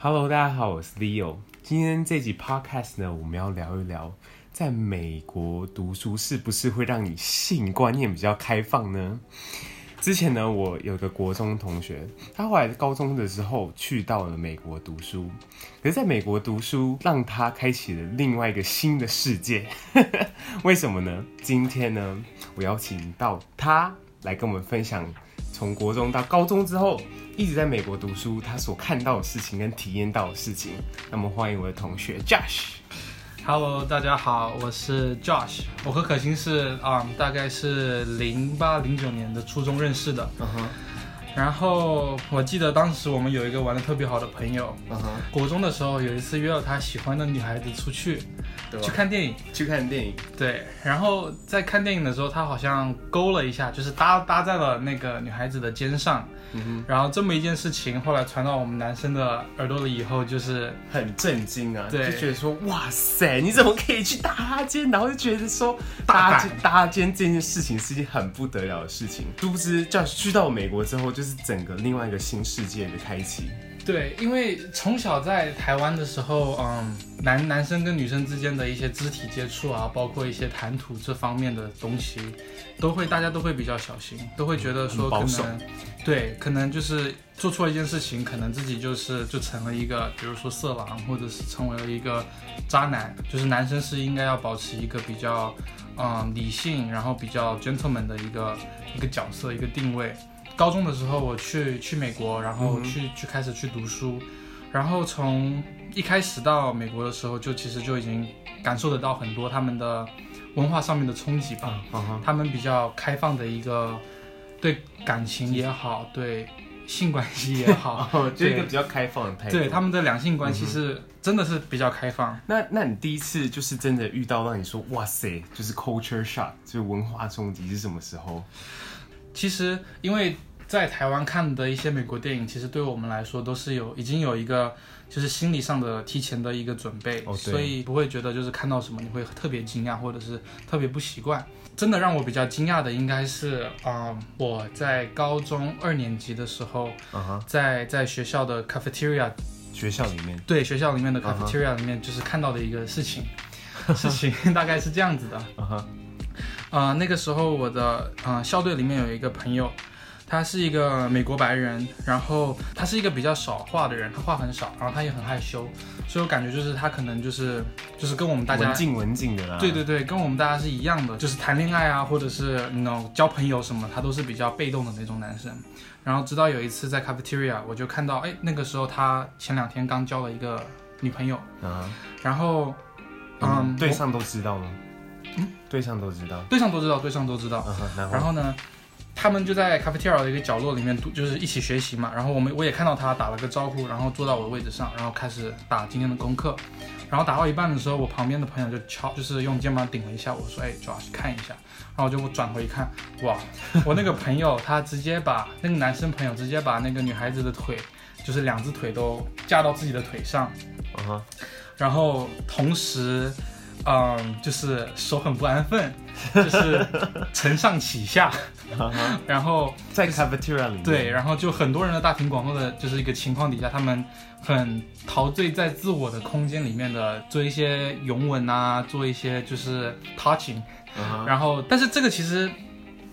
Hello，大家好，我是 Leo。今天这集 Podcast 呢，我们要聊一聊，在美国读书是不是会让你性观念比较开放呢？之前呢，我有个国中同学，他后来高中的时候去到了美国读书，可是在美国读书让他开启了另外一个新的世界。为什么呢？今天呢，我邀请到他来跟我们分享，从国中到高中之后一直在美国读书，他所看到的事情跟体验到的事情。那么欢迎我的同学 Josh。Hello，大家好，我是 Josh。我和可心是啊、嗯，大概是零八零九年的初中认识的。嗯哼。然后我记得当时我们有一个玩的特别好的朋友。国中的时候有一次约了他喜欢的女孩子出去，对？去看电影。去看电影。对。然后在看电影的时候，他好像勾了一下，就是搭搭在了那个女孩子的肩上。嗯哼，然后这么一件事情后来传到我们男生的耳朵里以后，就是很震惊啊，对，就觉得说哇塞，你怎么可以去搭他肩？然后就觉得说搭肩搭肩这件事情是一件很不得了的事情。殊不知，叫去到美国之后，就是整个另外一个新世界的开启。对，因为从小在台湾的时候，嗯，男男生跟女生之间的一些肢体接触啊，包括一些谈吐这方面的东西，都会大家都会比较小心，都会觉得说可能，对，可能就是做错一件事情，可能自己就是就成了一个，比如说色狼，或者是成为了一个渣男，就是男生是应该要保持一个比较，嗯，理性，然后比较 gentleman 的一个一个角色，一个定位。高中的时候，我去去美国，然后去、嗯、去开始去读书，然后从一开始到美国的时候，就其实就已经感受得到很多他们的文化上面的冲击吧。他们比较开放的一个对感情也好，对性关系也好，就一个比较开放的态度。对他们的两性关系是、嗯、真的是比较开放。那那你第一次就是真的遇到让你说哇塞，就是 culture shock，就是文化冲击是什么时候？其实因为。在台湾看的一些美国电影，其实对我们来说都是有已经有一个就是心理上的提前的一个准备，哦、所以不会觉得就是看到什么你会特别惊讶或者是特别不习惯。真的让我比较惊讶的应该是啊、呃，我在高中二年级的时候，嗯、在在学校的 cafeteria 学校里面，对学校里面的 cafeteria 里面就是看到的一个事情，嗯、事情 大概是这样子的。啊、嗯呃，那个时候我的啊、呃、校队里面有一个朋友。他是一个美国白人，然后他是一个比较少话的人，他话很少，然后他也很害羞，所以我感觉就是他可能就是就是跟我们大家文静文静的啦，对对对，跟我们大家是一样的，就是谈恋爱啊，或者是那种交朋友什么，他都是比较被动的那种男生。然后直到有一次在 cafeteria，我就看到，哎，那个时候他前两天刚交了一个女朋友，嗯，然后嗯，对象都知道吗？嗯，对象都知道，对象都知道，对象都知道，嗯，然后呢？他们就在 cafeteria 的一个角落里面读，就是一起学习嘛。然后我们我也看到他打了个招呼，然后坐到我的位置上，然后开始打今天的功课。然后打到一半的时候，我旁边的朋友就敲，就是用肩膀顶了一下我说：“哎，主要是看一下。”然后我就转回一看，哇，我那个朋友他直接把那个男生朋友直接把那个女孩子的腿，就是两只腿都架到自己的腿上，然后同时。嗯，就是手很不安分，就是承上启下，然后在 cafeteria 里，对，然后就很多人的大庭广众的，就是一个情况底下，他们很陶醉在自我的空间里面的做一些拥吻啊，做一些就是 touching，然后但是这个其实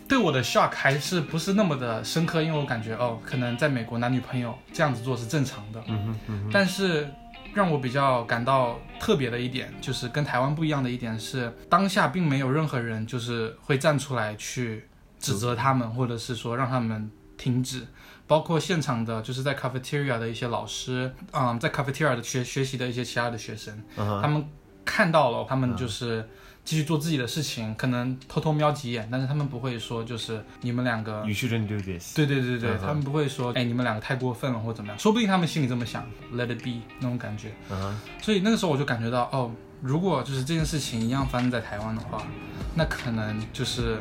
对我的 shock 还是不是那么的深刻，因为我感觉哦，可能在美国男女朋友这样子做是正常的，嗯哼嗯哼，但是。让我比较感到特别的一点，就是跟台湾不一样的一点是，当下并没有任何人就是会站出来去指责他们，或者是说让他们停止。包括现场的，就是在 cafeteria 的一些老师，嗯，在 cafeteria 的学学习的一些其他的学生，uh-huh. 他们看到了，他们就是。Uh-huh. 继续做自己的事情，可能偷偷瞄几眼，但是他们不会说，就是你们两个。You shouldn't do this。对对对对，uh -huh. 他们不会说，哎，你们两个太过分了或怎么样，说不定他们心里这么想，Let it be 那种感觉。嗯、uh. 所以那个时候我就感觉到，哦，如果就是这件事情一样发生在台湾的话，那可能就是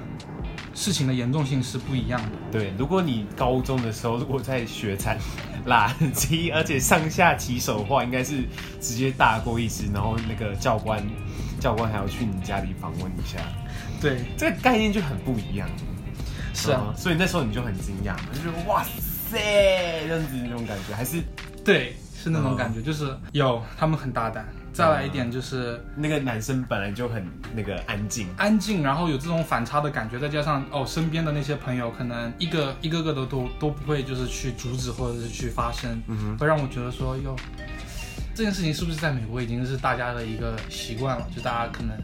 事情的严重性是不一样的。对，如果你高中的时候如果在学产垃圾，而且上下其手的话，应该是直接大过一次，然后那个教官。教官还要去你家里访问一下，对，这个概念就很不一样。是啊，所以那时候你就很惊讶，就觉得哇塞，这样子那种感觉，还是对，是那种感觉，就是有他们很大胆。再来一点就是那个男生本来就很那个安静，安静，然后有这种反差的感觉，再加上哦身边的那些朋友可能一个一个个的都都不会就是去阻止或者是去发声，嗯哼，会让我觉得说哟。这件事情是不是在美国已经是大家的一个习惯了？就大家可能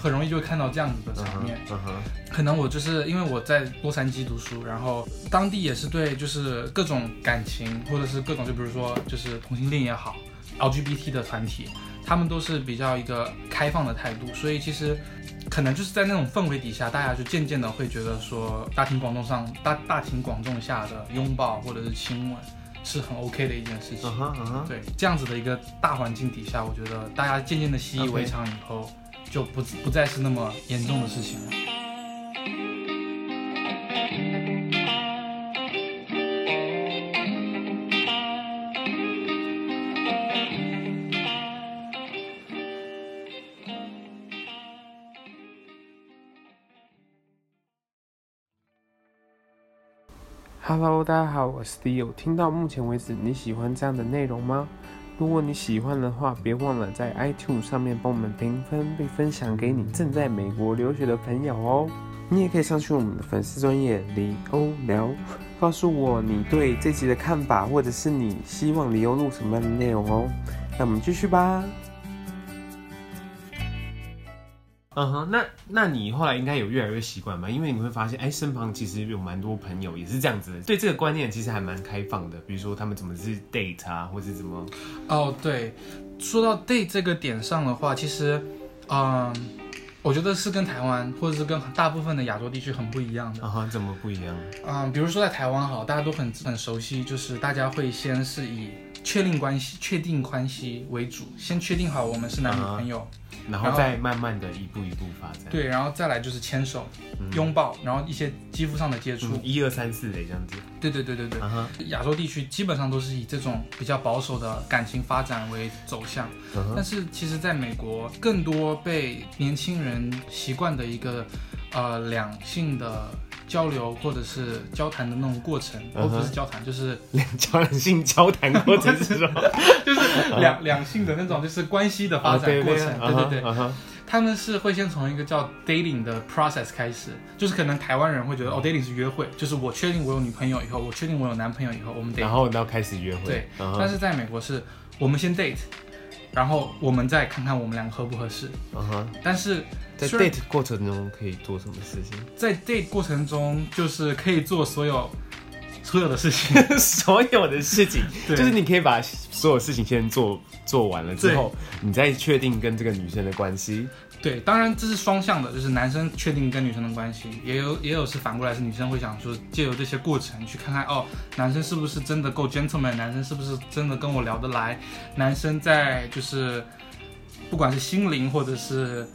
很容易就会看到这样子的场面。Okay. Uh huh. Uh huh. 可能我就是因为我在洛杉矶读书，然后当地也是对就是各种感情或者是各种就比如说就是同性恋也好，LGBT 的团体，他们都是比较一个开放的态度，所以其实可能就是在那种氛围底下，大家就渐渐的会觉得说大庭广众上大大庭广众下的拥抱或者是亲吻。是很 OK 的一件事情，uh huh, uh huh. 对，这样子的一个大环境底下，我觉得大家渐渐的习以为常以后.就不不再是那么严重的事情了。Hello，大家好，我是 Leo。听到目前为止，你喜欢这样的内容吗？如果你喜欢的话，别忘了在 iTunes 上面帮我们评分，并分享给你正在美国留学的朋友哦。你也可以上去我们的粉丝专页李欧聊，告诉我你对这集的看法，或者是你希望李欧录什么样的内容哦。那我们继续吧。嗯哼，那那你后来应该有越来越习惯吧？因为你会发现，哎，身旁其实有蛮多朋友也是这样子的，对这个观念其实还蛮开放的。比如说他们怎么是 date 啊，或是怎么？哦，对，说到 date 这个点上的话，其实，嗯，我觉得是跟台湾或者是跟大部分的亚洲地区很不一样的。啊哈，怎么不一样？嗯，比如说在台湾好，大家都很很熟悉，就是大家会先是以确定关系、确定关系为主，先确定好我们是男女朋友。Uh. 然后再慢慢的一步一步发展，对，然后再来就是牵手、嗯、拥抱，然后一些肌肤上的接触，一二三四的这样子。对对对对对，uh. 亚洲地区基本上都是以这种比较保守的感情发展为走向，uh. 但是其实在美国，更多被年轻人习惯的一个呃两性的。交流或者是交谈的那种过程，而、uh huh. 不是交谈，就是 两交两性交谈过程是什么？就是两两性的那种，就是关系的发展过程。Uh huh. 对对对，uh. 他们是会先从一个叫 dating 的 process 开始，就是可能台湾人会觉得、uh. 哦，dating 是约会，就是我确定我有女朋友以后，我确定我有男朋友以后，我们 date，然后要开始约会。对，uh. 但是在美国是我们先 date。然后我们再看看我们两个合不合适。嗯哼、uh。Huh. 但是在 date 过程中可以做什么事情？在 date 过程中就是可以做所有所有的事情，所有的事情，对就是你可以把所有事情先做做完了之后，你再确定跟这个女生的关系。对，当然这是双向的，就是男生确定跟女生的关系，也有也有是反过来，是女生会想说借由这些过程去看看哦，男生是不是真的够 gentleman，男生是不是真的跟我聊得来，男生在就是不管是心灵或者是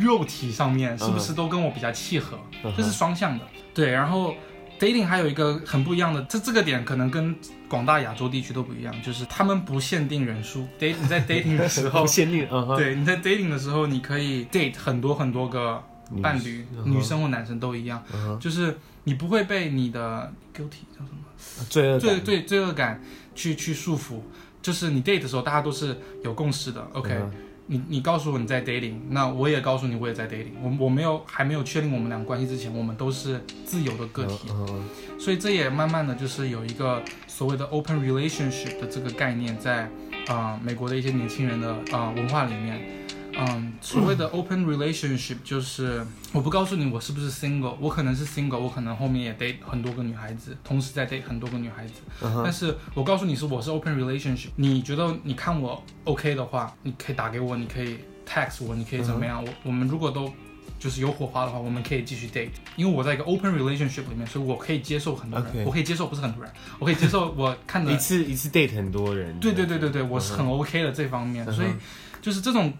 肉体上面是不是都跟我比较契合，这、uh. 是双向的。对，然后。Dating 还有一个很不一样的，这这个点可能跟广大亚洲地区都不一样，就是他们不限定人数。date 你在 dating 的时候不限定，uh. 对，你在 dating 的时候，你可以 date 很多很多个伴侣，女、uh 生或男生都一样，uh. 就是你不会被你的 guilty 叫什么罪恶罪罪罪恶感去去束缚，就是你 date 的时候，大家都是有共识的，OK。Uh. 你你告诉我你在 dating，那我也告诉你我也在 dating。我我没有还没有确定我们俩关系之前，我们都是自由的个体，uh. 所以这也慢慢的就是有一个所谓的 open relationship 的这个概念在啊、呃、美国的一些年轻人的啊、呃、文化里面。嗯，所谓的 open relationship 就是我不告诉你我是不是 single，我可能是 single，我可能后面也 date 很多个女孩子，同时在 date 很多个女孩子。Uh huh. 但是我告诉你是我是 open relationship，你觉得你看我 OK 的话，你可以打给我，你可以 text 我，你可以怎么样？Uh huh. 我我们如果都就是有火花的话，我们可以继续 date。因为我在一个 open relationship 里面，所以我可以接受很多人.我可以接受不是很多人，我可以接受我看的 一次一次 date 很多人。对对对对对，我是很 OK 的这方面，uh huh. 所以就是这种。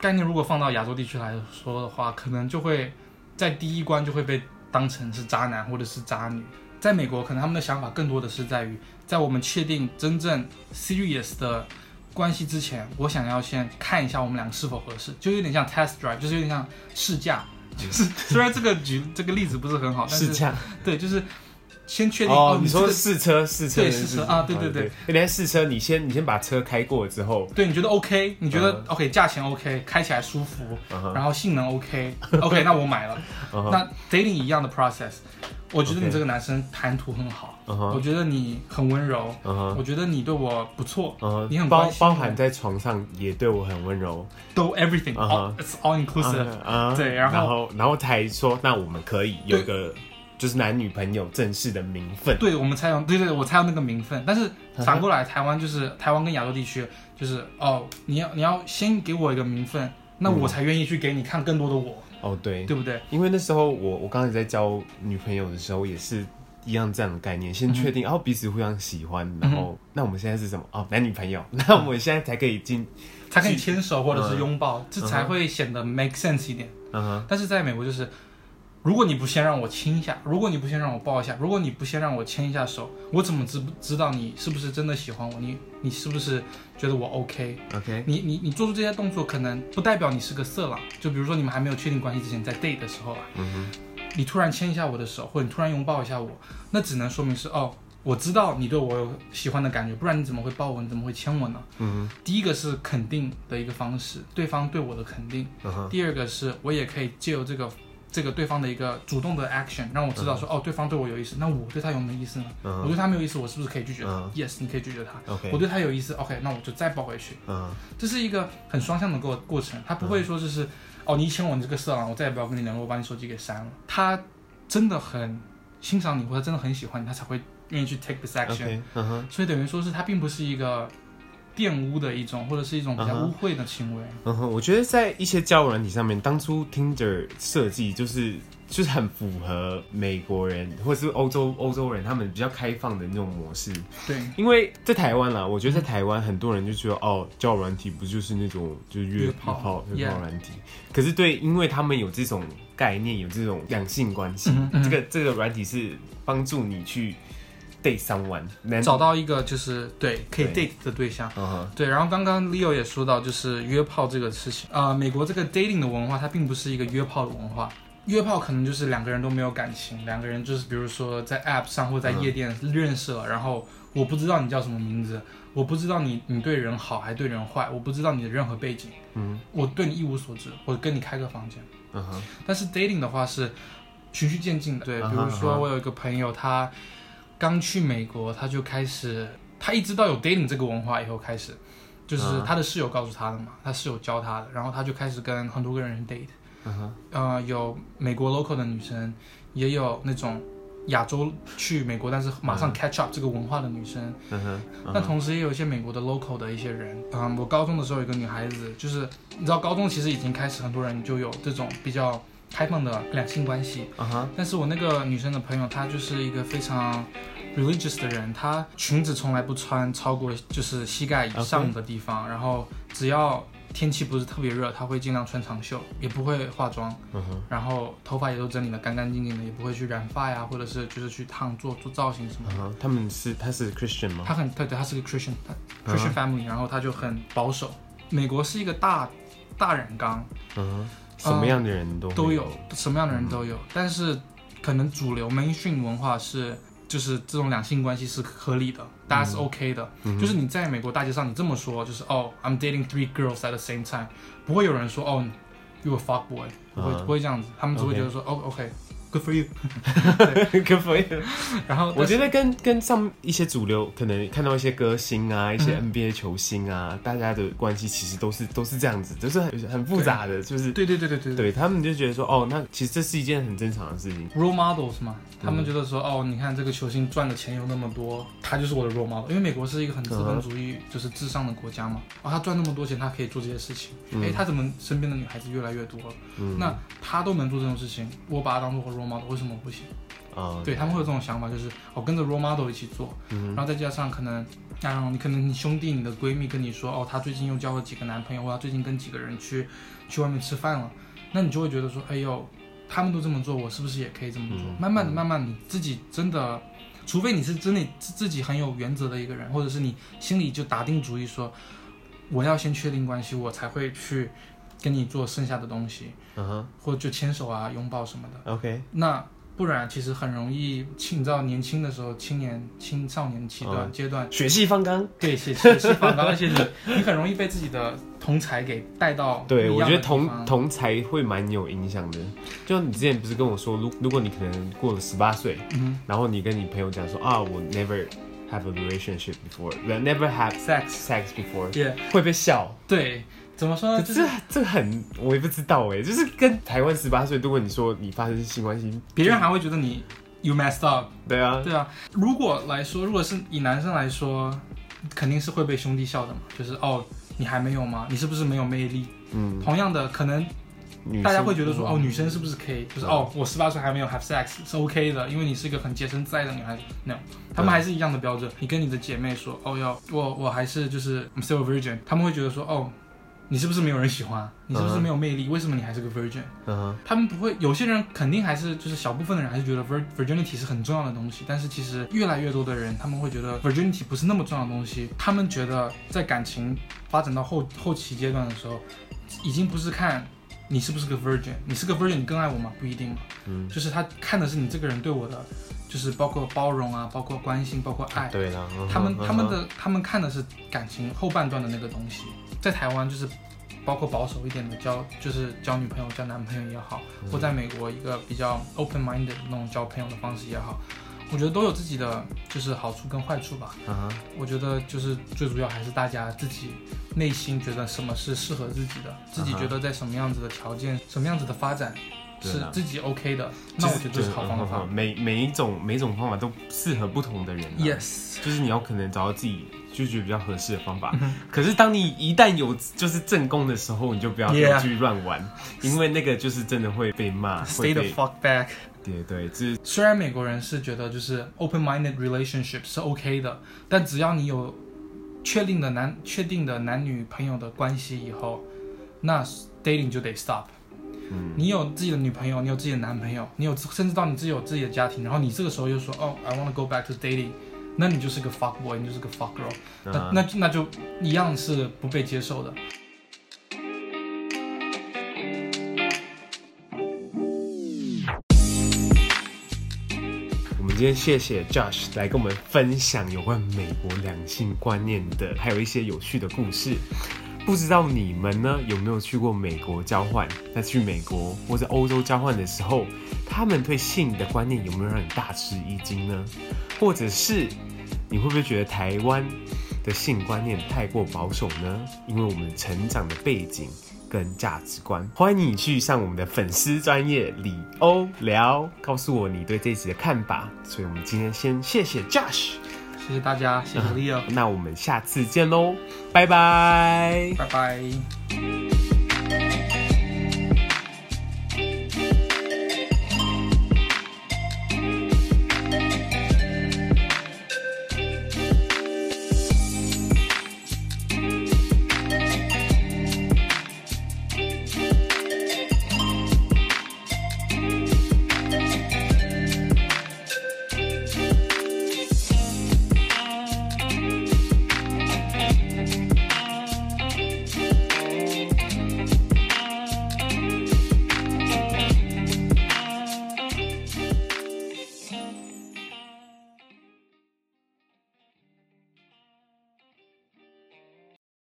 概念如果放到亚洲地区来说的话，可能就会在第一关就会被当成是渣男或者是渣女。在美国，可能他们的想法更多的是在于，在我们确定真正 serious 的关系之前，我想要先看一下我们两个是否合适，就有点像 test drive，就是有点像试驾。就是虽然这个举这个例子不是很好，但是试驾。对，就是。先确定哦，哦，你说试车试车对试车啊对对对，你在试车，你先你先把车开过之后，对，你觉得 OK，你觉得 OK，价钱 OK，开起来舒服，然后性能 OK，OK，那我买了。那 dating 一样的 process，我觉得你这个男生谈吐很好，我觉得你很温柔，我觉得你对我不错，你很包包含在床上也对我很温柔，都 everything，it's all inclusive，对，然后然后才说那我们可以有一个。就是男女朋友正式的名分，对，我们才有，对对，我才有那个名分。但是反过来，台湾就是台湾跟亚洲地区，就是哦，你要你要先给我一个名分，那我才愿意去给你看更多的我。哦，对，对不对？因为那时候我我刚才在交女朋友的时候，也是一样这样的概念，先确定，然后彼此互相喜欢，然后那我们现在是什么？哦，男女朋友，那我们现在才可以进，才可以牵手或者是拥抱，这才会显得 make sense 一点。嗯哼。但是在美国就是。如果你不先让我亲一下，如果你不先让我抱一下，如果你不先让我牵一下手，我怎么知不知道你是不是真的喜欢我？你你是不是觉得我 OK？OK？Okay? 你你你做出这些动作，可能不代表你是个色狼。就比如说你们还没有确定关系之前，在 date 的时候啊，你突然牵一下我的手，或者你突然拥抱一下我，那只能说明是哦，我知道你对我有喜欢的感觉，不然你怎么会抱我？你怎么会牵我呢？嗯哼，第一个是肯定的一个方式，对方对我的肯定。第二个是我也可以借由这个。这个对方的一个主动的 action，让我知道说，哦，对方对我有意思，那我对他有没有意思呢？我对他没有意思，我是不是可以拒绝他？Yes，你可以拒绝他。我对他有意思，OK，那我就再抱回去。这是一个很双向的过过程，他不会说就是，哦，你牵我，你这个色狼，我再也不要跟你联络，我把你手机给删了。他真的很欣赏你，或者真的很喜欢你，他才会愿意去 take this action。所以等于说是他并不是一个。玷污的一种，或者是一种比较污秽的行为。嗯哼，我觉得在一些交友软体上面，当初 Tinder 设计就是就是很符合美国人或者是欧洲欧洲人他们比较开放的那种模式。对，因为在台湾啦，我觉得在台湾很多人就觉得、嗯、哦，交友软体不就是那种就是约炮约炮软体？可是对，因为他们有这种概念，有这种两性关系，嗯嗯这个这个软体是帮助你去。Date someone，找到一个就是对可以 date 的对象，对，uh。然后刚刚 Leo 也说到，就是约炮这个事情啊、呃，美国这个 dating 的文化，它并不是一个约炮的文化。约炮可能就是两个人都没有感情，两个人就是比如说在 app 上或在夜店认识了，uh. 然后我不知道你叫什么名字，我不知道你你对人好还对人坏，我不知道你的任何背景，嗯、uh，huh. 我对你一无所知，我跟你开个房间，嗯哼、uh。但是 dating 的话是循序渐进的，对，比如说我有一个朋友他。刚去美国，他就开始，他一直到有 dating 这个文化以后开始，就是他的室友告诉他的嘛，他室友教他的，然后他就开始跟很多个人 date，嗯哼，呃，有美国 local 的女生，也有那种亚洲去美国但是马上 catch up 这个文化的女生，嗯哼，但同时也有一些美国的 local 的一些人，嗯，我高中的时候有个女孩子，就是你知道高中其实已经开始很多人就有这种比较。开放的两性关系，uh huh. 但是我那个女生的朋友，她就是一个非常 religious 的人，她裙子从来不穿超过就是膝盖以上的地方.然后只要天气不是特别热，她会尽量穿长袖，也不会化妆，uh huh. 然后头发也都整理的干干净净的，也不会去染发呀，或者是就是去烫做做造型什么的。Uh huh. 他们是他是 Christian 吗？他很对对，她是个 Christian Christian family，uh huh. 然后他就很保守。美国是一个大大染缸。Uh huh. 什么样的人都、嗯、都有，什么样的人都有，嗯、但是可能主流 mainstream 文化是，就是这种两性关系是合理的，大家是 OK 的，嗯、就是你在美国大街上你这么说，就是哦，I'm dating three girls at the same time，不会有人说哦，you a fuck boy，不会、uh. 不会这样子，他们只会觉得说 okay. 哦，OK。Good for you，Good for you。然后我觉得跟跟上一些主流，可能看到一些歌星啊，一些 NBA 球星啊，大家的关系其实都是都是这样子，就是很很复杂的，就是对对对对对，对他们就觉得说，哦，那其实这是一件很正常的事情。Role models 嘛，他们觉得说，哦，你看这个球星赚的钱有那么多，他就是我的 role model。因为美国是一个很资本主义就是至上的国家嘛，哦，他赚那么多钱，他可以做这些事情。哎，他怎么身边的女孩子越来越多了？那他都能做这种事情，我把他当做 role model，为什么不行？啊，对他们会有这种想法，就是我、哦、跟着 role model 一起做，嗯、然后再加上可能，然后你可能你兄弟、你的闺蜜跟你说，哦，她最近又交了几个男朋友，或者最近跟几个人去去外面吃饭了，那你就会觉得说，哎呦，他们都这么做，我是不是也可以这么做？嗯、慢慢的、慢慢，你自己真的，除非你是真的自己很有原则的一个人，或者是你心里就打定主意说，我要先确定关系，我才会去跟你做剩下的东西，嗯哼，或者就牵手啊、拥抱什么的。OK，那。不然其实很容易，你知道年轻的时候，青年青少年期段、嗯、阶段，血气方刚，对，血 血气方刚，而且你你很容易被自己的同才给带到。对，我觉得同同才会蛮有影响的。就你之前不是跟我说，如如果你可能过了十八岁，嗯，然后你跟你朋友讲说啊，我 never have a relationship before，never have sex sex before，yeah. 会被笑。对。怎么说呢？这这很，我也不知道哎。就是跟台湾十八岁，如果你说你发生性关系，别人还会觉得你 you messed up。对啊，对啊。如果来说，如果是以男生来说，肯定是会被兄弟笑的嘛。就是哦，你还没有吗？你是不是没有魅力？嗯。同样的，可能大家会觉得说，哦，女生是不是可以？就是哦，我十八岁还没有 have sex 是 OK 的，因为你是一个很洁身自爱的女孩子。No，他们还是一样的标准。你跟你的姐妹说，哦，要我我还是就是 I'm still a virgin，他们会觉得说，哦。你是不是没有人喜欢？你是不是没有魅力？Uh -huh. 为什么你还是个 virgin？他们不会，有些人肯定还是就是小部分的人还是觉得 vir virginity 是很重要的东西，但是其实越来越多的人他们会觉得 virginity 不是那么重要的东西。他们觉得在感情发展到后后期阶段的时候，已经不是看你是不是个 virgin，你是个 virgin 你更爱我吗？不一定嘛。嗯，就是他看的是你这个人对我的，就是包括包容啊，包括关心，包括爱。对的。他们他们的他们看的是感情后半段的那个东西。在台湾就是，包括保守一点的交，就是交女朋友、交男朋友也好，或在美国一个比较 open minded 的那种交朋友的方式也好，我觉得都有自己的就是好处跟坏处吧。Uh -huh. 我觉得就是最主要还是大家自己内心觉得什么是适合自己的，自己觉得在什么样子的条件、uh. 什么样子的发展是自己 OK 的，那我觉得这是好方法。每每一种每一种方法都适合不同的人。Yes，就是你要可能找到自己。就觉得比较合适的方法，嗯，可是当你一旦有就是正宫的时候，你就不要去乱玩.因为那个就是真的会被骂。Stay the fuck back。对对，就是虽然美国人是觉得就是 open-minded relationship 是 OK 的，但只要你有确定的男确定的男女朋友的关系以后，那 dating 就得 stop。嗯，你有自己的女朋友，你有自己的男朋友，你有甚至到你自己有自己的家庭，然后你这个时候又说哦，I want to go back to dating。那你就是个 fuck boy，你就是个 fuck girl，那、uh. 那那就一样是不被接受的。我们今天谢谢 Josh 来跟我们分享有关美国两性观念的，还有一些有趣的故事。不知道你们呢有没有去过美国交换？那去美国或者欧洲交换的时候，他们对性的观念有没有让你大吃一惊呢？或者是？你会不会觉得台湾的性观念太过保守呢？因为我们成长的背景跟价值观。欢迎你去上我们的粉丝专业李欧聊，告诉我你对这集的看法。所以，我们今天先谢谢 Josh，谢谢大家，谢谢 Leo。那我们下次见喽，拜拜，拜拜。